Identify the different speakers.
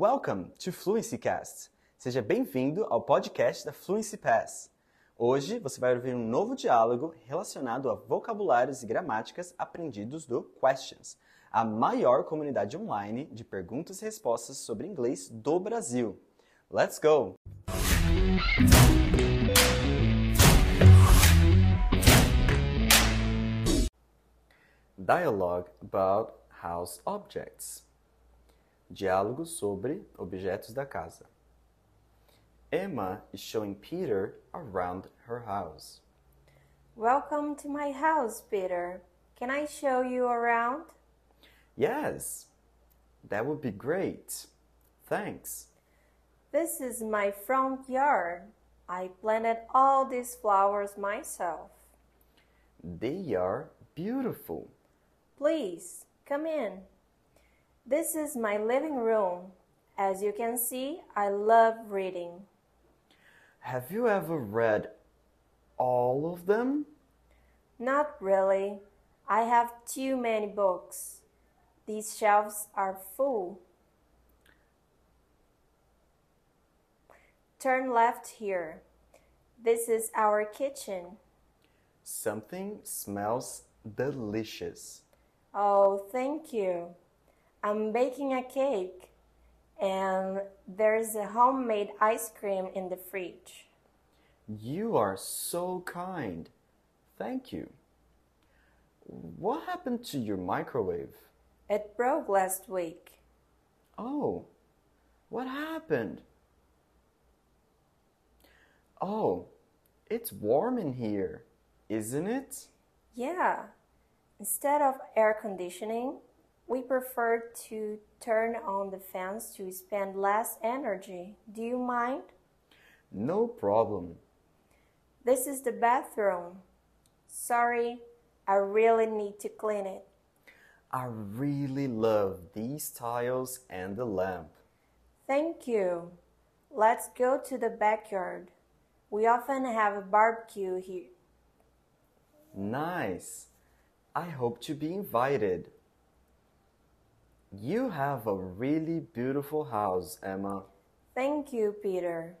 Speaker 1: Welcome to Fluency Cast. Seja bem-vindo ao podcast da Fluency Pass. Hoje você vai ouvir um novo diálogo relacionado a vocabulários e gramáticas aprendidos do Questions, a maior comunidade online de perguntas e respostas sobre inglês do Brasil. Let's go! Dialogue about house objects. Diálogo sobre objetos da casa. Emma is showing Peter around her house.
Speaker 2: Welcome to my house, Peter. Can I show you around?
Speaker 1: Yes, that would be great. Thanks.
Speaker 2: This is my front yard. I planted all these flowers myself.
Speaker 1: They are beautiful.
Speaker 2: Please, come in. This is my living room. As you can see, I love reading.
Speaker 1: Have you ever read all of them?
Speaker 2: Not really. I have too many books. These shelves are full. Turn left here. This is our kitchen.
Speaker 1: Something smells delicious.
Speaker 2: Oh, thank you. I'm baking a cake and there's a homemade ice cream in the fridge.
Speaker 1: You are so kind. Thank you. What happened to your microwave?
Speaker 2: It broke last week.
Speaker 1: Oh, what happened? Oh, it's warm in here, isn't it?
Speaker 2: Yeah. Instead of air conditioning, we prefer to turn on the fans to spend less energy. Do you mind?
Speaker 1: No problem.
Speaker 2: This is the bathroom. Sorry, I really need to clean it.
Speaker 1: I really love these tiles and the lamp.
Speaker 2: Thank you. Let's go to the backyard. We often have a barbecue here.
Speaker 1: Nice. I hope to be invited. You have a really beautiful house, Emma.
Speaker 2: Thank you, Peter.